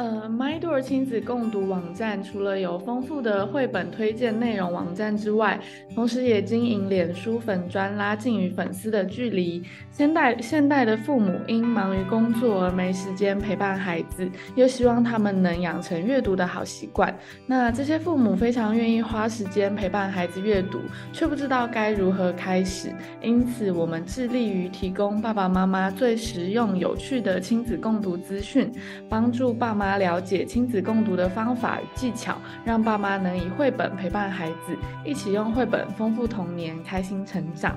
呃，MyDoor 亲子共读网站除了有丰富的绘本推荐内容网站之外，同时也经营脸书粉专，拉近与粉丝的距离。现代现代的父母因忙于工作而没时间陪伴孩子，又希望他们能养成阅读的好习惯。那这些父母非常愿意花时间陪伴孩子阅读，却不知道该如何开始。因此，我们致力于提供爸爸妈妈最实用、有趣的亲子共读资讯，帮助爸妈了解亲子共读的方法与技巧，让爸妈能以绘本陪伴孩子，一起用绘本丰富童年，开心成长。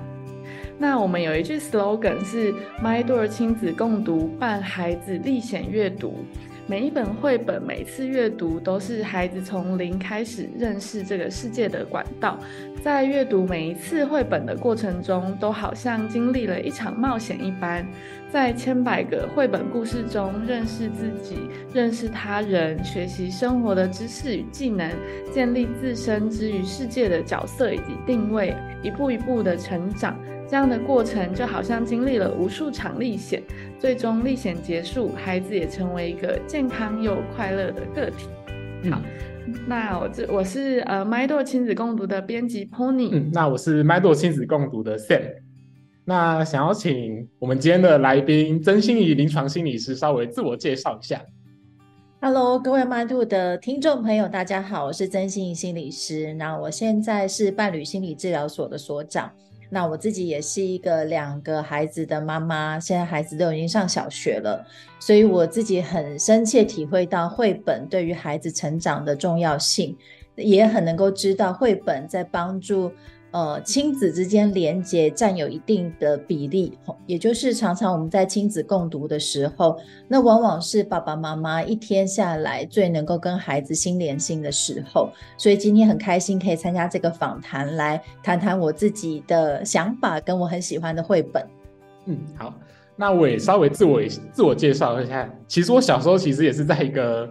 那我们有一句 slogan 是 MyDoor 亲子共读，伴孩子历险阅读。每一本绘本，每次阅读都是孩子从零开始认识这个世界的管道。在阅读每一次绘本的过程中，都好像经历了一场冒险一般，在千百个绘本故事中认识自己、认识他人，学习生活的知识与技能，建立自身之于世界的角色以及定位，一步一步的成长。这样的过程就好像经历了无数场历险，最终历险结束，孩子也成为一个健康又快乐的个体。好，那我这我是呃 MyDo 亲子共读的编辑 Pony。嗯，那我是 MyDo 亲子共读的 Sam。那想要请我们今天的来宾曾心怡临床心理师稍微自我介绍一下。Hello，各位 MyDo 的听众朋友，大家好，我是曾心怡心理师。那我现在是伴侣心理治疗所的所长。那我自己也是一个两个孩子的妈妈，现在孩子都已经上小学了，所以我自己很深切体会到绘本对于孩子成长的重要性，也很能够知道绘本在帮助。呃，亲子之间连接占有一定的比例，也就是常常我们在亲子共读的时候，那往往是爸爸妈妈一天下来最能够跟孩子心连心的时候。所以今天很开心可以参加这个访谈，来谈谈我自己的想法跟我很喜欢的绘本。嗯，好，那我也稍微自我自我介绍一下。其实我小时候其实也是在一个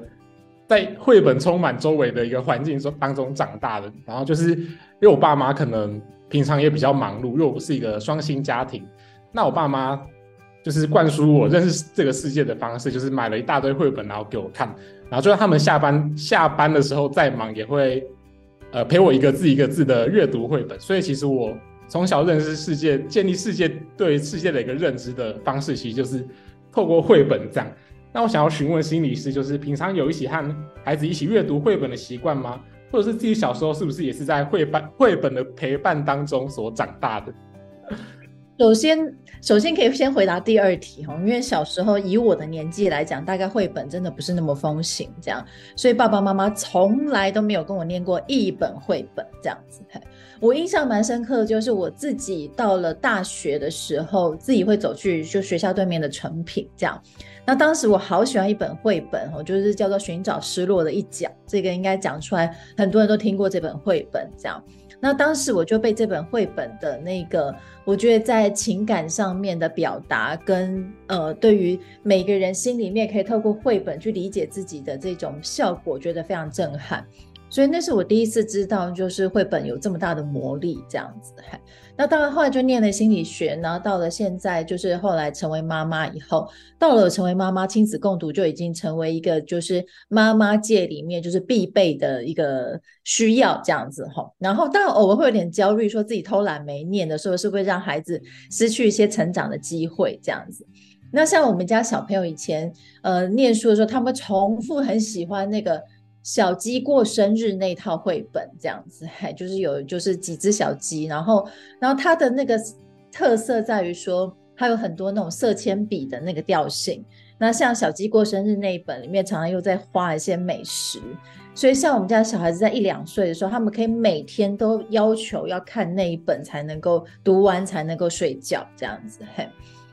在绘本充满周围的一个环境中当中长大的，然后就是。因为我爸妈可能平常也比较忙碌，因为我是一个双薪家庭，那我爸妈就是灌输我认识这个世界的方式，就是买了一大堆绘本，然后给我看，然后就算他们下班下班的时候再忙，也会呃陪我一个字一个字的阅读绘本。所以其实我从小认识世界、建立世界对世界的一个认知的方式，其实就是透过绘本这样。那我想要询问心理师，就是平常有一起和孩子一起阅读绘本的习惯吗？或者是自己小时候是不是也是在绘本绘本的陪伴当中所长大的？首先，首先可以先回答第二题哈，因为小时候以我的年纪来讲，大概绘本真的不是那么风行，这样，所以爸爸妈妈从来都没有跟我念过一本绘本这样子。我印象蛮深刻的，就是我自己到了大学的时候，自己会走去就学校对面的成品这样。那当时我好喜欢一本绘本哦，就是叫做《寻找失落的一角》，这个应该讲出来，很多人都听过这本绘本。这样，那当时我就被这本绘本的那个，我觉得在情感上面的表达，跟呃，对于每个人心里面可以透过绘本去理解自己的这种效果，觉得非常震撼。所以那是我第一次知道，就是绘本有这么大的魔力，这样子。那当然，后来就念了心理学，然后到了现在，就是后来成为妈妈以后，到了成为妈妈，亲子共读就已经成为一个就是妈妈界里面就是必备的一个需要这样子哈。然后当然偶尔会有点焦虑，说自己偷懒没念的时候，是不是让孩子失去一些成长的机会这样子？那像我们家小朋友以前呃念书的时候，他们重复很喜欢那个。小鸡过生日那套绘本这样子，还就是有就是几只小鸡，然后然后它的那个特色在于说，它有很多那种色铅笔的那个调性。那像小鸡过生日那一本里面，常常又在画一些美食，所以像我们家小孩子在一两岁的时候，他们可以每天都要求要看那一本才能够读完才能够睡觉这样子。嘿，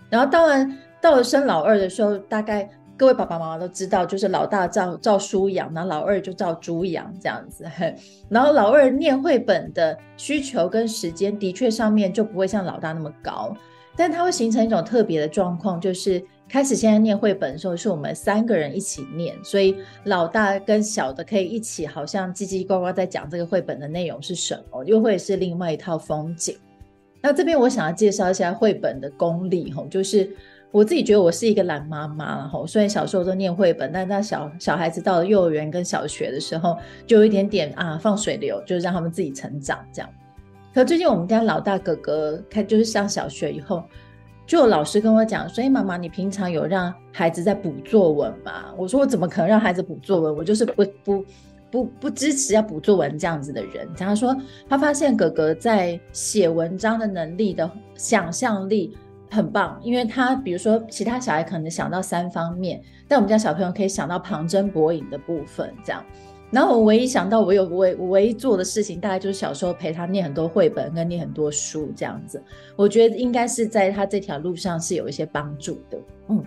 然后当然到了生老二的时候，大概。各位爸爸妈妈都知道，就是老大照照书养，然后老二就照猪养这样子。然后老二念绘本的需求跟时间，的确上面就不会像老大那么高，但它会形成一种特别的状况，就是开始现在念绘本的时候，是我们三个人一起念，所以老大跟小的可以一起，好像叽叽呱呱在讲这个绘本的内容是什么，又会是另外一套风景。那这边我想要介绍一下绘本的功力，吼，就是。我自己觉得我是一个懒妈妈，然后虽然小时候都念绘本，但那小小孩子到了幼儿园跟小学的时候，就有一点点啊放水流，就是让他们自己成长这样。可最近我们家老大哥哥开就是上小学以后，就有老师跟我讲，所以妈妈你平常有让孩子在补作文吗？我说我怎么可能让孩子补作文？我就是不不不不支持要补作文这样子的人。他说他发现哥哥在写文章的能力的想象力。很棒，因为他比如说其他小孩可能想到三方面，但我们家小朋友可以想到旁征博引的部分，这样。然后我唯一想到我有唯唯一做的事情，大概就是小时候陪他念很多绘本跟念很多书这样子。我觉得应该是在他这条路上是有一些帮助的。嗯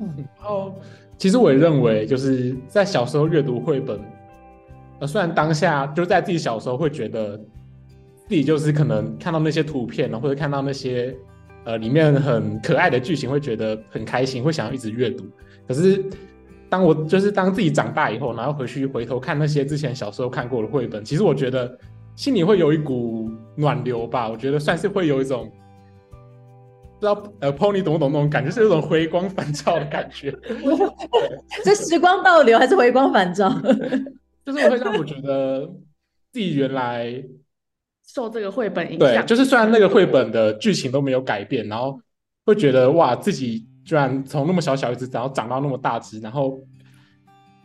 嗯。然后其实我也认为，就是在小时候阅读绘本，呃，虽然当下就在自己小时候会觉得自己就是可能看到那些图片或者看到那些。呃，里面很可爱的剧情会觉得很开心，会想要一直阅读。可是，当我就是当自己长大以后，然后回去回头看那些之前小时候看过的绘本，其实我觉得心里会有一股暖流吧。我觉得算是会有一种不知道呃，Pony 懂不懂那种感觉，是有种回光返照的感觉。这时光倒流还是回光返照？就是会让我觉得自己原来。受这个绘本影响，对，就是虽然那个绘本的剧情都没有改变，然后会觉得哇，自己居然从那么小小一只，然后长到那么大只，然后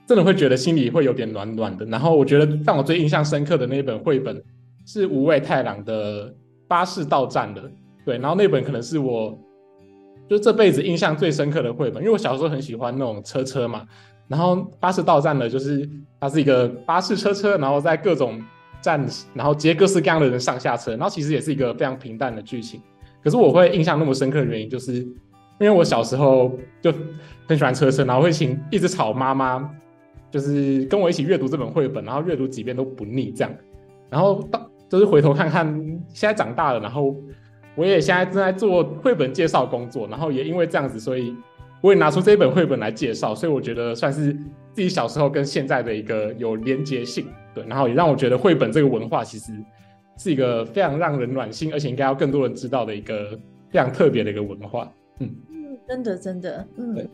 真的会觉得心里会有点暖暖的。然后我觉得让我最印象深刻的那一本绘本是五味太郎的《巴士到站了》，对，然后那本可能是我就这辈子印象最深刻的绘本，因为我小时候很喜欢那种车车嘛，然后《巴士到站了》就是它是一个巴士车车，然后在各种。站，然后接各式各样的人上下车，然后其实也是一个非常平淡的剧情。可是我会印象那么深刻的原因，就是因为我小时候就很喜欢车车，然后会请一直吵妈妈，就是跟我一起阅读这本绘本，然后阅读几遍都不腻这样。然后到就是回头看看，现在长大了，然后我也现在正在做绘本介绍工作，然后也因为这样子，所以我也拿出这本绘本来介绍，所以我觉得算是自己小时候跟现在的一个有连接性。对，然后也让我觉得绘本这个文化其实是一个非常让人暖心，而且应该要更多人知道的一个非常特别的一个文化。嗯嗯，真的真的，嗯，对，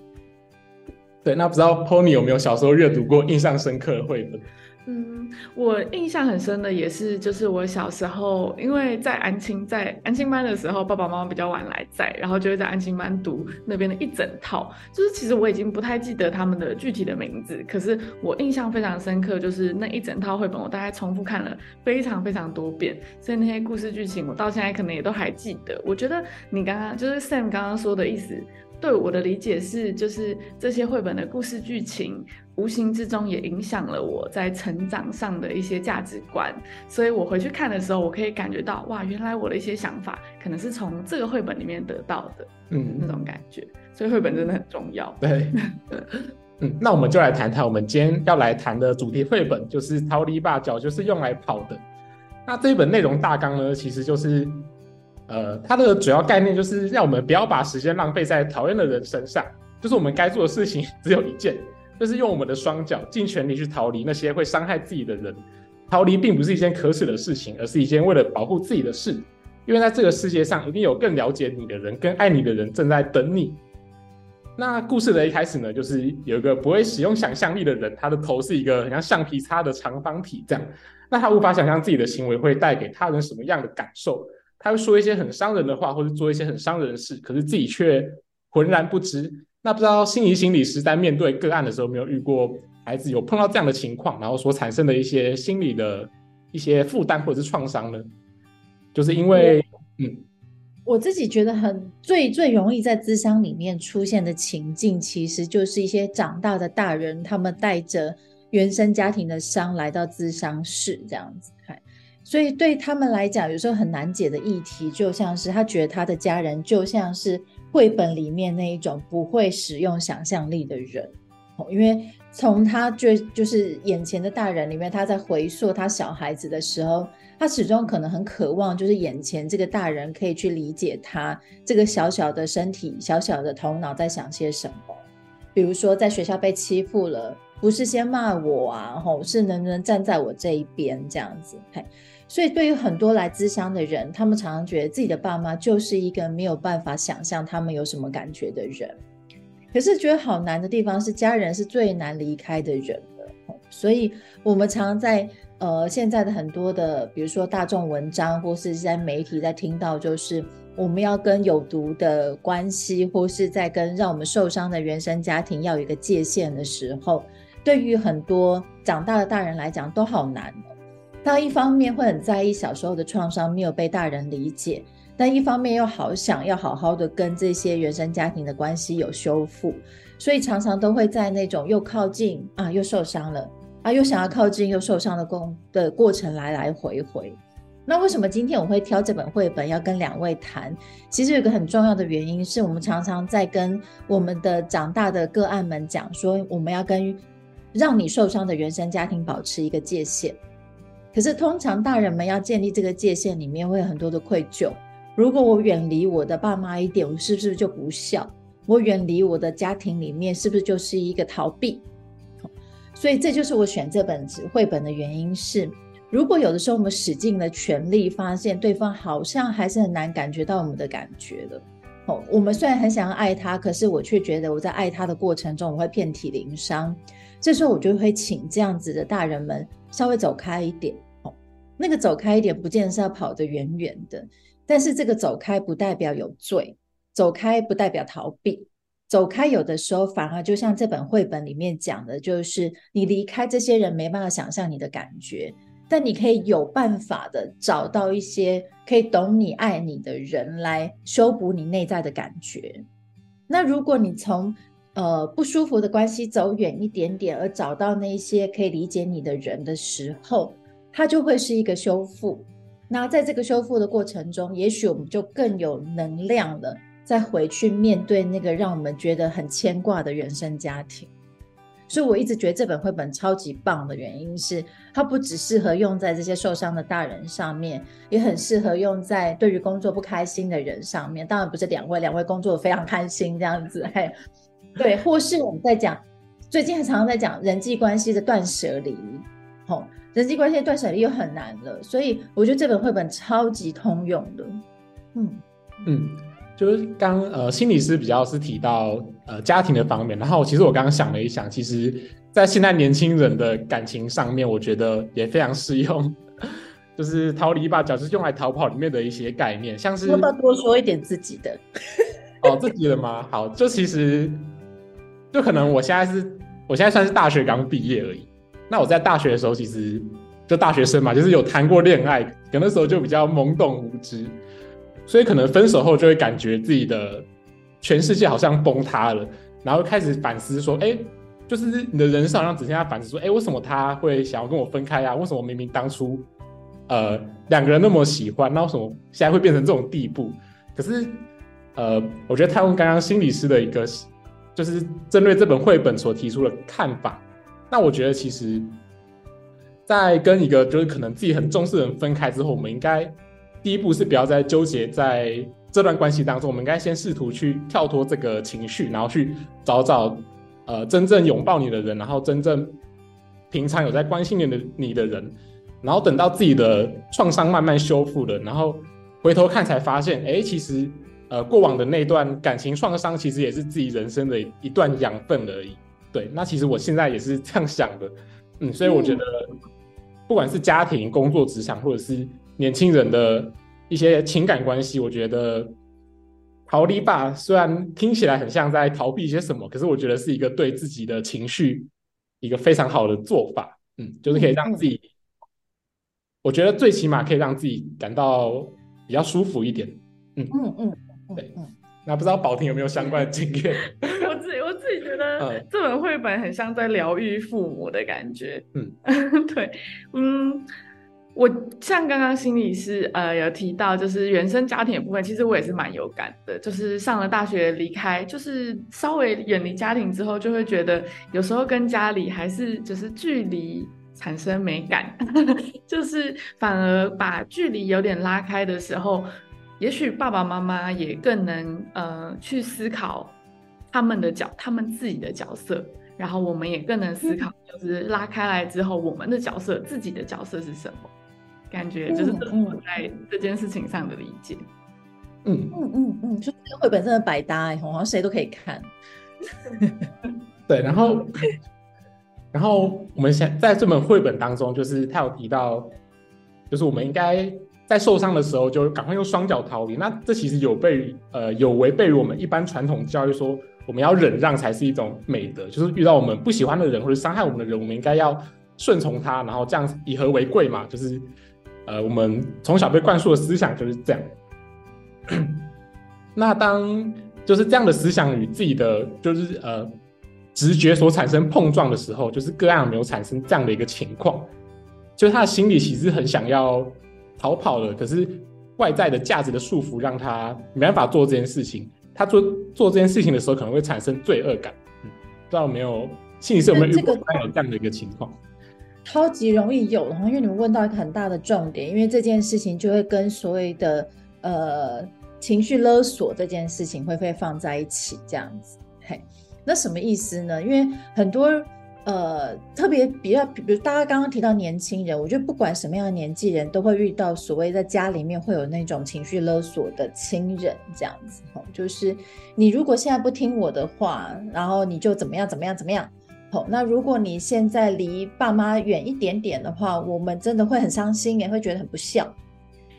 对。那不知道 Pony 有没有小时候阅读过印象深刻的绘本？嗯，我印象很深的也是，就是我小时候，因为在安亲在安亲班的时候，爸爸妈妈比较晚来在，然后就会在安亲班读那边的一整套。就是其实我已经不太记得他们的具体的名字，可是我印象非常深刻，就是那一整套绘本，我大概重复看了非常非常多遍，所以那些故事剧情，我到现在可能也都还记得。我觉得你刚刚就是 Sam 刚刚说的意思。对我的理解是，就是这些绘本的故事剧情，无形之中也影响了我在成长上的一些价值观。所以我回去看的时候，我可以感觉到，哇，原来我的一些想法可能是从这个绘本里面得到的，嗯，那种感觉。所以绘本真的很重要。对，嗯，那我们就来谈谈我们今天要来谈的主题绘本，就是《逃离吧，脚就是用来跑的》。那这一本内容大纲呢，其实就是。呃，它的主要概念就是让我们不要把时间浪费在讨厌的人身上，就是我们该做的事情 只有一件，就是用我们的双脚尽全力去逃离那些会伤害自己的人。逃离并不是一件可耻的事情，而是一件为了保护自己的事。因为在这个世界上，一定有更了解你的人、更爱你的人正在等你。那故事的一开始呢，就是有一个不会使用想象力的人，他的头是一个很像橡皮擦的长方体，这样，那他无法想象自己的行为会带给他人什么样的感受。他会说一些很伤人的话，或者做一些很伤人的事，可是自己却浑然不知。那不知道心仪心理师在面对个案的时候，没有遇过孩子有碰到这样的情况，然后所产生的一些心理的一些负担或者是创伤呢？就是因为，嗯，我自己觉得很最最容易在智商里面出现的情境，其实就是一些长大的大人，他们带着原生家庭的伤来到智商室这样子。所以对他们来讲，有时候很难解的议题，就像是他觉得他的家人就像是绘本里面那一种不会使用想象力的人，因为从他就就是眼前的大人里面，他在回溯他小孩子的时候，他始终可能很渴望，就是眼前这个大人可以去理解他这个小小的身体、小小的头脑在想些什么。比如说在学校被欺负了。不是先骂我啊，吼，是能不能站在我这一边这样子？嘿，所以对于很多来咨商的人，他们常常觉得自己的爸妈就是一个没有办法想象他们有什么感觉的人。可是觉得好难的地方是，家人是最难离开的人了。所以我们常常在呃现在的很多的，比如说大众文章或是在媒体在听到，就是我们要跟有毒的关系，或是在跟让我们受伤的原生家庭要有一个界限的时候，对于很多长大的大人来讲都好难哦。他一方面会很在意小时候的创伤没有被大人理解。但一方面又好想要好好的跟这些原生家庭的关系有修复，所以常常都会在那种又靠近啊又受伤了啊又想要靠近又受伤的过的过程来来回回。那为什么今天我会挑这本绘本要跟两位谈？其实有个很重要的原因是我们常常在跟我们的长大的个案们讲说，我们要跟让你受伤的原生家庭保持一个界限。可是通常大人们要建立这个界限，里面会有很多的愧疚。如果我远离我的爸妈一点，我是不是就不孝？我远离我的家庭里面，是不是就是一个逃避？所以这就是我选这本绘本的原因是：如果有的时候我们使尽了全力，发现对方好像还是很难感觉到我们的感觉的。哦，我们虽然很想要爱他，可是我却觉得我在爱他的过程中，我会遍体鳞伤。这时候我就会请这样子的大人们稍微走开一点。哦，那个走开一点，不见得是要跑得远远的。但是这个走开不代表有罪，走开不代表逃避，走开有的时候反而就像这本绘本里面讲的，就是你离开这些人没办法想象你的感觉，但你可以有办法的找到一些可以懂你、爱你的人来修补你内在的感觉。那如果你从呃不舒服的关系走远一点点，而找到那些可以理解你的人的时候，它就会是一个修复。那在这个修复的过程中，也许我们就更有能量了，再回去面对那个让我们觉得很牵挂的原生家庭。所以我一直觉得这本绘本超级棒的原因是，它不只适合用在这些受伤的大人上面，也很适合用在对于工作不开心的人上面。当然不是两位，两位工作非常开心这样子，嘿，对，或是我们在讲最近常常在讲人际关系的断舍离，吼。人际关系的断舍离又很难了，所以我觉得这本绘本超级通用的。嗯嗯，就是刚呃心理师比较是提到呃家庭的方面，然后其实我刚刚想了一想，其实在现在年轻人的感情上面，我觉得也非常适用，就是逃离吧，就是用来逃跑里面的一些概念，像是要不要多说一点自己的？哦，自己的吗？好，就其实就可能我现在是我现在算是大学刚毕业而已。那我在大学的时候，其实就大学生嘛，就是有谈过恋爱，可那时候就比较懵懂无知，所以可能分手后就会感觉自己的全世界好像崩塌了，然后开始反思说，哎，就是你的人生好像只剩下反思说，哎，为什么他会想要跟我分开啊？为什么明明当初呃两个人那么喜欢，那为什么现在会变成这种地步？可是呃，我觉得他用刚刚心理师的一个，就是针对这本绘本所提出的看法。那我觉得，其实，在跟一个就是可能自己很重视的人分开之后，我们应该第一步是不要再纠结在这段关系当中，我们应该先试图去跳脱这个情绪，然后去找找呃真正拥抱你的人，然后真正平常有在关心你的你的人，然后等到自己的创伤慢慢修复了，然后回头看才发现，哎，其实呃过往的那段感情创伤，其实也是自己人生的一段养分而已。对，那其实我现在也是这样想的，嗯，所以我觉得，不管是家庭、工作、职场，或者是年轻人的一些情感关系，我觉得逃离吧，虽然听起来很像在逃避一些什么，可是我觉得是一个对自己的情绪一个非常好的做法，嗯，就是可以让自己，我觉得最起码可以让自己感到比较舒服一点，嗯。嗯嗯，对，那不知道宝婷有没有相关的经验？我自己觉得这本绘本很像在疗愈父母的感觉。嗯，对，嗯，我像刚刚心理师呃有提到，就是原生家庭的部分，其实我也是蛮有感的。就是上了大学离开，就是稍微远离家庭之后，就会觉得有时候跟家里还是就是距离产生美感，就是反而把距离有点拉开的时候，也许爸爸妈妈也更能呃去思考。他们的角，他们自己的角色，然后我们也更能思考，就是拉开来之后，我们的角色自己的角色是什么？感觉就是我在这件事情上的理解。嗯嗯嗯嗯，就这个绘本真的百搭哎，好像谁都可以看。对，然后 然后我们想在这本绘本当中，就是他有提到，就是我们应该在受伤的时候就赶快用双脚逃离。那这其实有被呃有违背于我们一般传统教育说，我们要忍让才是一种美德，就是遇到我们不喜欢的人或者伤害我们的人，我们应该要顺从他，然后这样以和为贵嘛，就是呃我们从小被灌输的思想就是这样。那当就是这样的思想与自己的就是呃直觉所产生碰撞的时候，就是个案没有产生这样的一个情况，就是他的心里其实很想要逃跑了，可是外在的价值的束缚让他没办法做这件事情。他做做这件事情的时候，可能会产生罪恶感。嗯，不知道有没有心理师有没有遇过有这样的一个情况？超级容易有，然后因为你们问到一个很大的重点，因为这件事情就会跟所谓的呃。情绪勒索这件事情会被放在一起这样子？嘿，那什么意思呢？因为很多呃特别比较，比如大家刚刚提到年轻人，我觉得不管什么样的年纪人都会遇到所谓在家里面会有那种情绪勒索的亲人这样子。吼，就是你如果现在不听我的话，然后你就怎么样怎么样怎么样。好，那如果你现在离爸妈远一点点的话，我们真的会很伤心，也会觉得很不孝。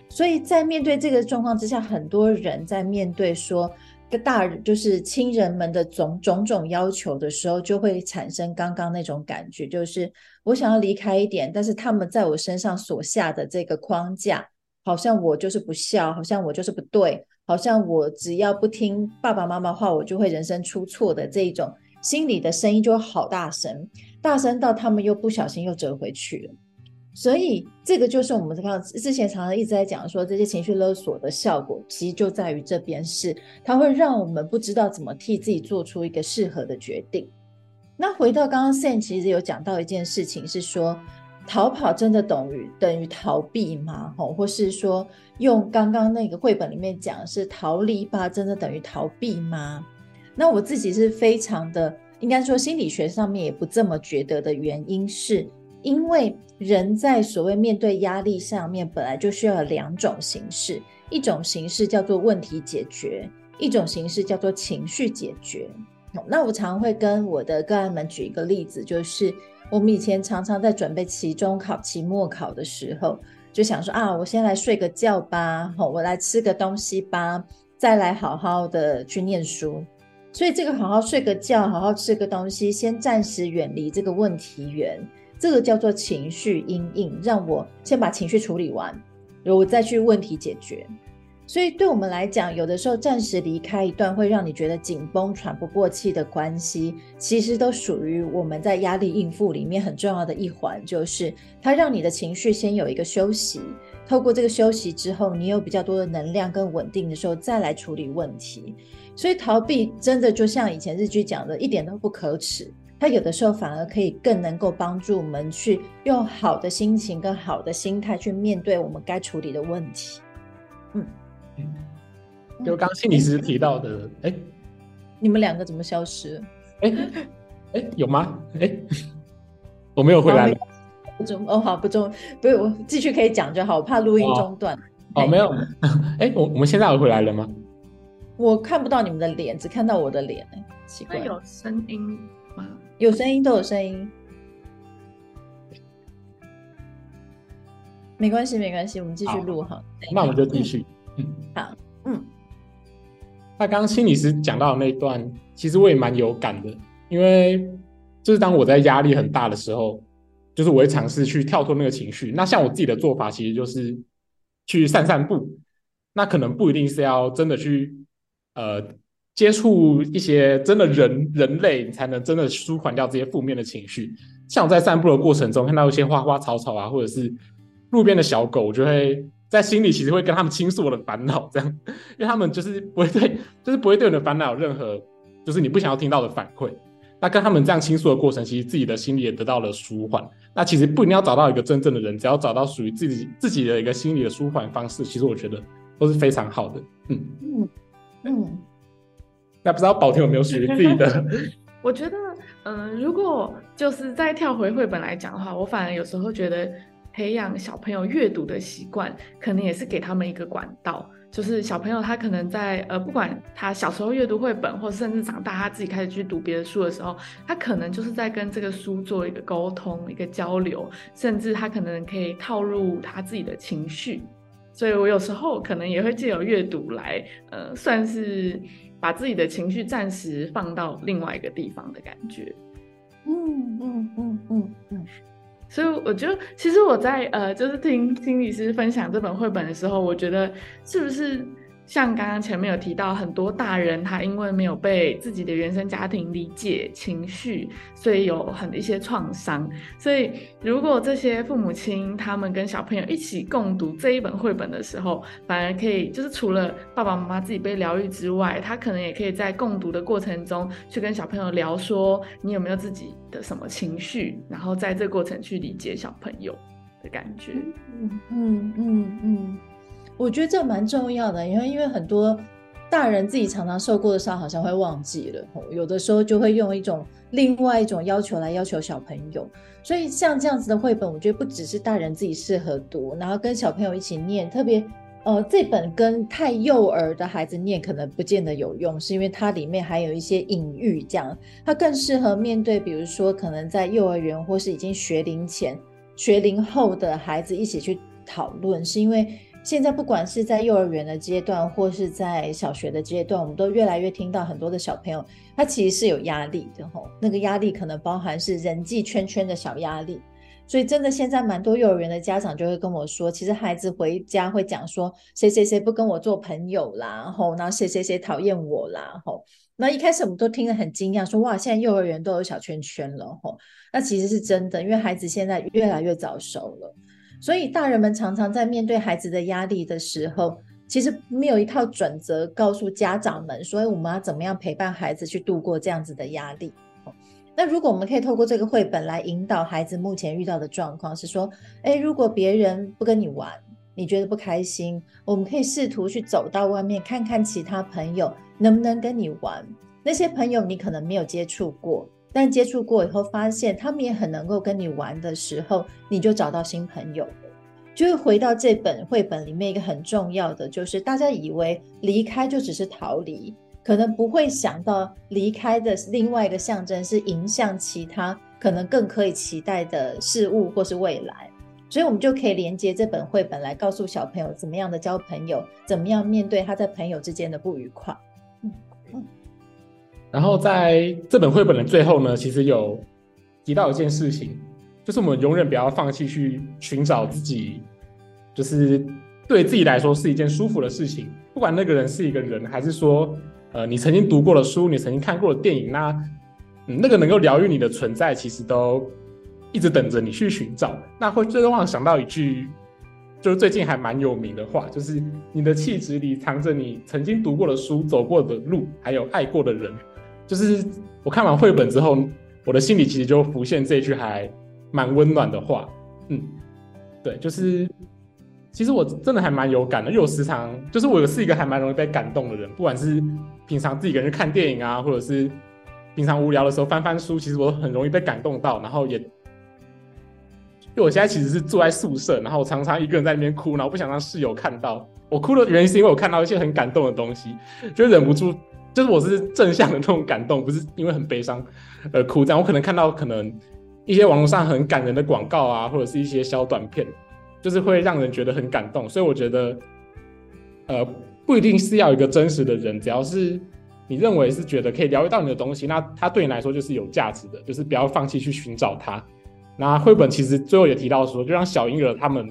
所以在面对这个状况之下，很多人在面对说个大人就是亲人们的种种种要求的时候，就会产生刚刚那种感觉，就是我想要离开一点，但是他们在我身上所下的这个框架，好像我就是不孝，好像我就是不对，好像我只要不听爸爸妈妈话，我就会人生出错的这一种心里的声音就好大声，大声到他们又不小心又折回去了。所以，这个就是我们刚刚之前常常一直在讲说，这些情绪勒索的效果，其实就在于这边是，它会让我们不知道怎么替自己做出一个适合的决定。那回到刚刚 Sam 其实有讲到一件事情，是说逃跑真的等于等于逃避吗？吼，或是说用刚刚那个绘本里面讲是逃离吧，真的等于逃避吗？那我自己是非常的，应该说心理学上面也不这么觉得的原因是。因为人在所谓面对压力上面，本来就需要有两种形式，一种形式叫做问题解决，一种形式叫做情绪解决。那我常会跟我的个案们举一个例子，就是我们以前常常在准备期中考、期末考的时候，就想说啊，我先来睡个觉吧，我来吃个东西吧，再来好好的去念书。所以这个好好睡个觉，好好吃个东西，先暂时远离这个问题源。这个叫做情绪阴影，让我先把情绪处理完，然后我再去问题解决。所以对我们来讲，有的时候暂时离开一段会让你觉得紧绷、喘不过气的关系，其实都属于我们在压力应付里面很重要的一环，就是它让你的情绪先有一个休息。透过这个休息之后，你有比较多的能量跟稳定的时候，再来处理问题。所以逃避真的就像以前日剧讲的，一点都不可耻。他有的时候反而可以更能够帮助我们去用好的心情跟好的心态去面对我们该处理的问题。嗯嗯，就刚心理师提到的，哎，你们两个怎么消失？哎哎，有吗？哎，我没有回来了。不中哦，好不中，不是我继续可以讲就好，我怕录音中断。哦，没有。哎，我我们现在有回来了吗？我看不到你们的脸，只看到我的脸，哎，奇怪。有声音吗？有声音都有声音，没关系没关系，我们继续录哈。那我们就继续。嗯，好，嗯。那刚刚心理师讲到的那一段，其实我也蛮有感的，因为就是当我在压力很大的时候，就是我会尝试去跳脱那个情绪。那像我自己的做法，其实就是去散散步。那可能不一定是要真的去，呃。接触一些真的人人类，你才能真的舒缓掉这些负面的情绪。像我在散步的过程中，看到一些花花草草啊，或者是路边的小狗，我就会在心里其实会跟他们倾诉我的烦恼，这样，因为他们就是不会对，就是不会对你的烦恼有任何，就是你不想要听到的反馈。那跟他们这样倾诉的过程，其实自己的心里也得到了舒缓。那其实不一定要找到一个真正的人，只要找到属于自己自己的一个心理的舒缓方式，其实我觉得都是非常好的。嗯嗯嗯。那不知道宝婷有没有属于自己的？我觉得嗯，如果就是再跳回绘本来讲的话，我反而有时候觉得培养小朋友阅读的习惯，可能也是给他们一个管道。就是小朋友他可能在呃，不管他小时候阅读绘本，或甚至长大他自己开始去读别的书的时候，他可能就是在跟这个书做一个沟通、一个交流，甚至他可能可以套入他自己的情绪。所以我有时候可能也会借由阅读来，呃，算是把自己的情绪暂时放到另外一个地方的感觉。嗯嗯嗯嗯嗯。所以我觉得，其实我在呃，就是听心理师分享这本绘本的时候，我觉得是不是？像刚刚前面有提到，很多大人他因为没有被自己的原生家庭理解情绪，所以有很一些创伤。所以如果这些父母亲他们跟小朋友一起共读这一本绘本的时候，反而可以就是除了爸爸妈妈自己被疗愈之外，他可能也可以在共读的过程中去跟小朋友聊说你有没有自己的什么情绪，然后在这过程去理解小朋友的感觉。嗯嗯嗯嗯。我觉得这蛮重要的，因为因为很多大人自己常常受过的伤，好像会忘记了，有的时候就会用一种另外一种要求来要求小朋友。所以像这样子的绘本，我觉得不只是大人自己适合读，然后跟小朋友一起念，特别呃这本跟太幼儿的孩子念可能不见得有用，是因为它里面还有一些隐喻，这样它更适合面对，比如说可能在幼儿园或是已经学龄前、学龄后的孩子一起去讨论，是因为。现在不管是在幼儿园的阶段，或是在小学的阶段，我们都越来越听到很多的小朋友，他其实是有压力的吼。那个压力可能包含是人际圈圈的小压力，所以真的现在蛮多幼儿园的家长就会跟我说，其实孩子回家会讲说，谁谁谁不跟我做朋友啦，吼，然后谁谁谁讨厌我啦，吼。那一开始我们都听得很惊讶，说哇，现在幼儿园都有小圈圈了，吼。那其实是真的，因为孩子现在越来越早熟了。所以，大人们常常在面对孩子的压力的时候，其实没有一套准则告诉家长们，所以我们要怎么样陪伴孩子去度过这样子的压力。那如果我们可以透过这个绘本来引导孩子目前遇到的状况，是说，诶，如果别人不跟你玩，你觉得不开心，我们可以试图去走到外面看看其他朋友能不能跟你玩。那些朋友你可能没有接触过。但接触过以后，发现他们也很能够跟你玩的时候，你就找到新朋友。就会回到这本绘本里面一个很重要的，就是大家以为离开就只是逃离，可能不会想到离开的另外一个象征是迎向其他可能更可以期待的事物或是未来。所以，我们就可以连接这本绘本来告诉小朋友怎么样的交朋友，怎么样面对他在朋友之间的不愉快。然后在这本绘本的最后呢，其实有提到一件事情，就是我们永远不要放弃去寻找自己，就是对自己来说是一件舒服的事情。不管那个人是一个人，还是说，呃，你曾经读过的书，你曾经看过的电影，那，那个能够疗愈你的存在，其实都一直等着你去寻找。那会最让我想到一句。就是最近还蛮有名的话，就是你的气质里藏着你曾经读过的书、走过的路，还有爱过的人。就是我看完绘本之后，我的心里其实就浮现这一句还蛮温暖的话。嗯，对，就是其实我真的还蛮有感的，因为我时常就是我是一个还蛮容易被感动的人，不管是平常自己一个人去看电影啊，或者是平常无聊的时候翻翻书，其实我很容易被感动到，然后也。因为我现在其实是住在宿舍，然后我常常一个人在那边哭，然后不想让室友看到我哭的原因，是因为我看到一些很感动的东西，就忍不住，就是我是正向的那种感动，不是因为很悲伤而哭。这样我可能看到可能一些网络上很感人的广告啊，或者是一些小短片，就是会让人觉得很感动。所以我觉得，呃，不一定是要一个真实的人，只要是你认为是觉得可以疗愈到你的东西，那它对你来说就是有价值的，就是不要放弃去寻找它。那绘本其实最后也提到说，就像小婴儿他们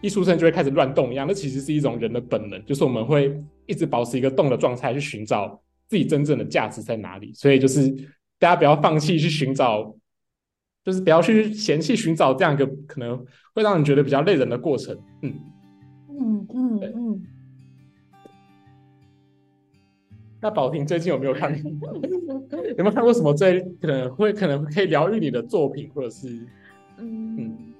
一出生就会开始乱动一样，那其实是一种人的本能，就是我们会一直保持一个动的状态去寻找自己真正的价值在哪里。所以就是大家不要放弃去寻找，就是不要去嫌弃寻找这样一个可能会让你觉得比较累人的过程。嗯嗯嗯嗯。那宝婷最近有没有看？有没有看过什么最可能会可能可以疗愈你的作品，或者是嗯嗯，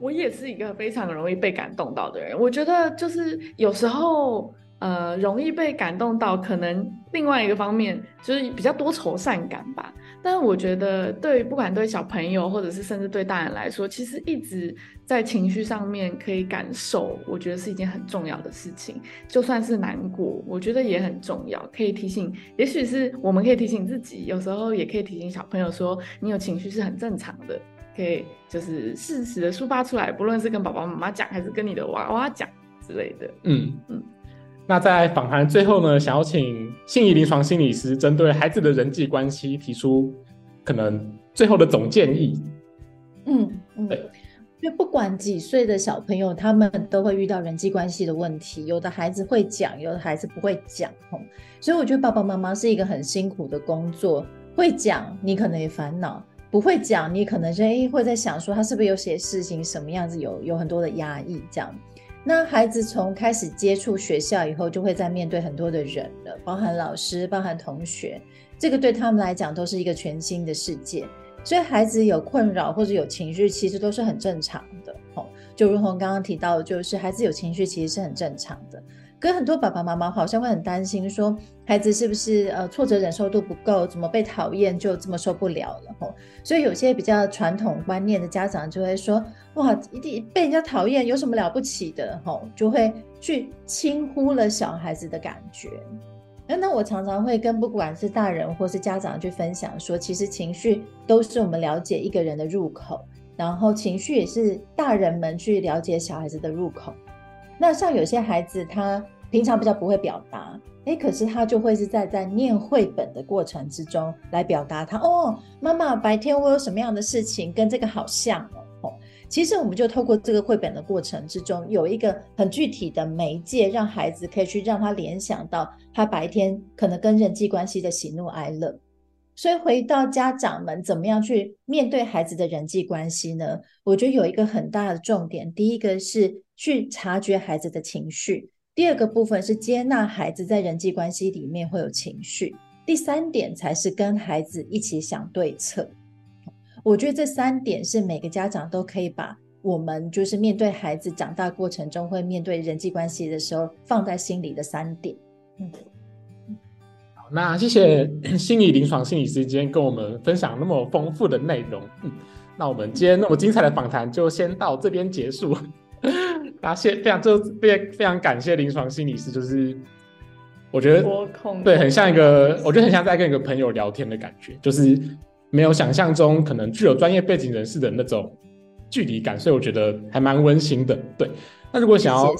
我也是一个非常容易被感动到的人。我觉得就是有时候呃容易被感动到，可能另外一个方面就是比较多愁善感吧。但我觉得，对于不管对小朋友，或者是甚至对大人来说，其实一直在情绪上面可以感受，我觉得是一件很重要的事情。就算是难过，我觉得也很重要，可以提醒，也许是我们可以提醒自己，有时候也可以提醒小朋友说，你有情绪是很正常的，可以就是适时的抒发出来，不论是跟爸爸妈妈讲，还是跟你的娃娃讲之类的。嗯嗯。那在访谈最后呢，想要请心理临床心理师针对孩子的人际关系提出可能最后的总建议。嗯嗯，对，因为不管几岁的小朋友，他们都会遇到人际关系的问题，有的孩子会讲，有的孩子不会讲，所以我觉得爸爸妈妈是一个很辛苦的工作。会讲，你可能也烦恼；不会讲，你可能就哎会在想说他是不是有些事情什么样子，有有很多的压抑这样。那孩子从开始接触学校以后，就会在面对很多的人了，包含老师、包含同学，这个对他们来讲都是一个全新的世界。所以孩子有困扰或者有情绪，其实都是很正常的。哦，就如同刚刚提到的，就是孩子有情绪其实是很正常的。可很多爸爸妈妈好像会很担心，说孩子是不是呃挫折忍受度不够，怎么被讨厌就这么受不了了吼。所以有些比较传统观念的家长就会说，哇，一定被人家讨厌有什么了不起的吼，就会去轻忽了小孩子的感觉。那我常常会跟不管是大人或是家长去分享说，其实情绪都是我们了解一个人的入口，然后情绪也是大人们去了解小孩子的入口。那像有些孩子，他平常比较不会表达，哎，可是他就会是在在念绘本的过程之中来表达他哦，妈妈，白天我有什么样的事情跟这个好像哦。其实我们就透过这个绘本的过程之中，有一个很具体的媒介，让孩子可以去让他联想到他白天可能跟人际关系的喜怒哀乐。所以回到家长们怎么样去面对孩子的人际关系呢？我觉得有一个很大的重点，第一个是。去察觉孩子的情绪，第二个部分是接纳孩子在人际关系里面会有情绪，第三点才是跟孩子一起想对策。我觉得这三点是每个家长都可以把我们就是面对孩子长大过程中会面对人际关系的时候放在心里的三点。嗯，好，那谢谢心理临床心理师今天跟我们分享那么丰富的内容。嗯，那我们今天那么精彩的访谈就先到这边结束。那谢非常就非非常感谢临床心理师，就是我觉得对很像一个，我觉得很像在跟一个朋友聊天的感觉，就是没有想象中可能具有专业背景人士的那种距离感，所以我觉得还蛮温馨的。对，那如果想要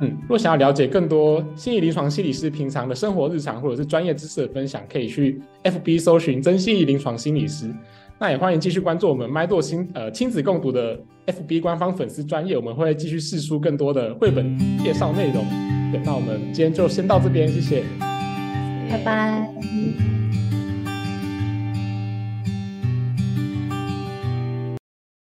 嗯，如果想要了解更多心理临床心理师平常的生活日常或者是专业知识的分享，可以去 FB 搜寻真心理临床心理师。那也欢迎继续关注我们麦豆亲呃亲子共读的 FB 官方粉丝专业，我们会继续试出更多的绘本介绍内容。对，那我们今天就先到这边，谢谢，拜拜。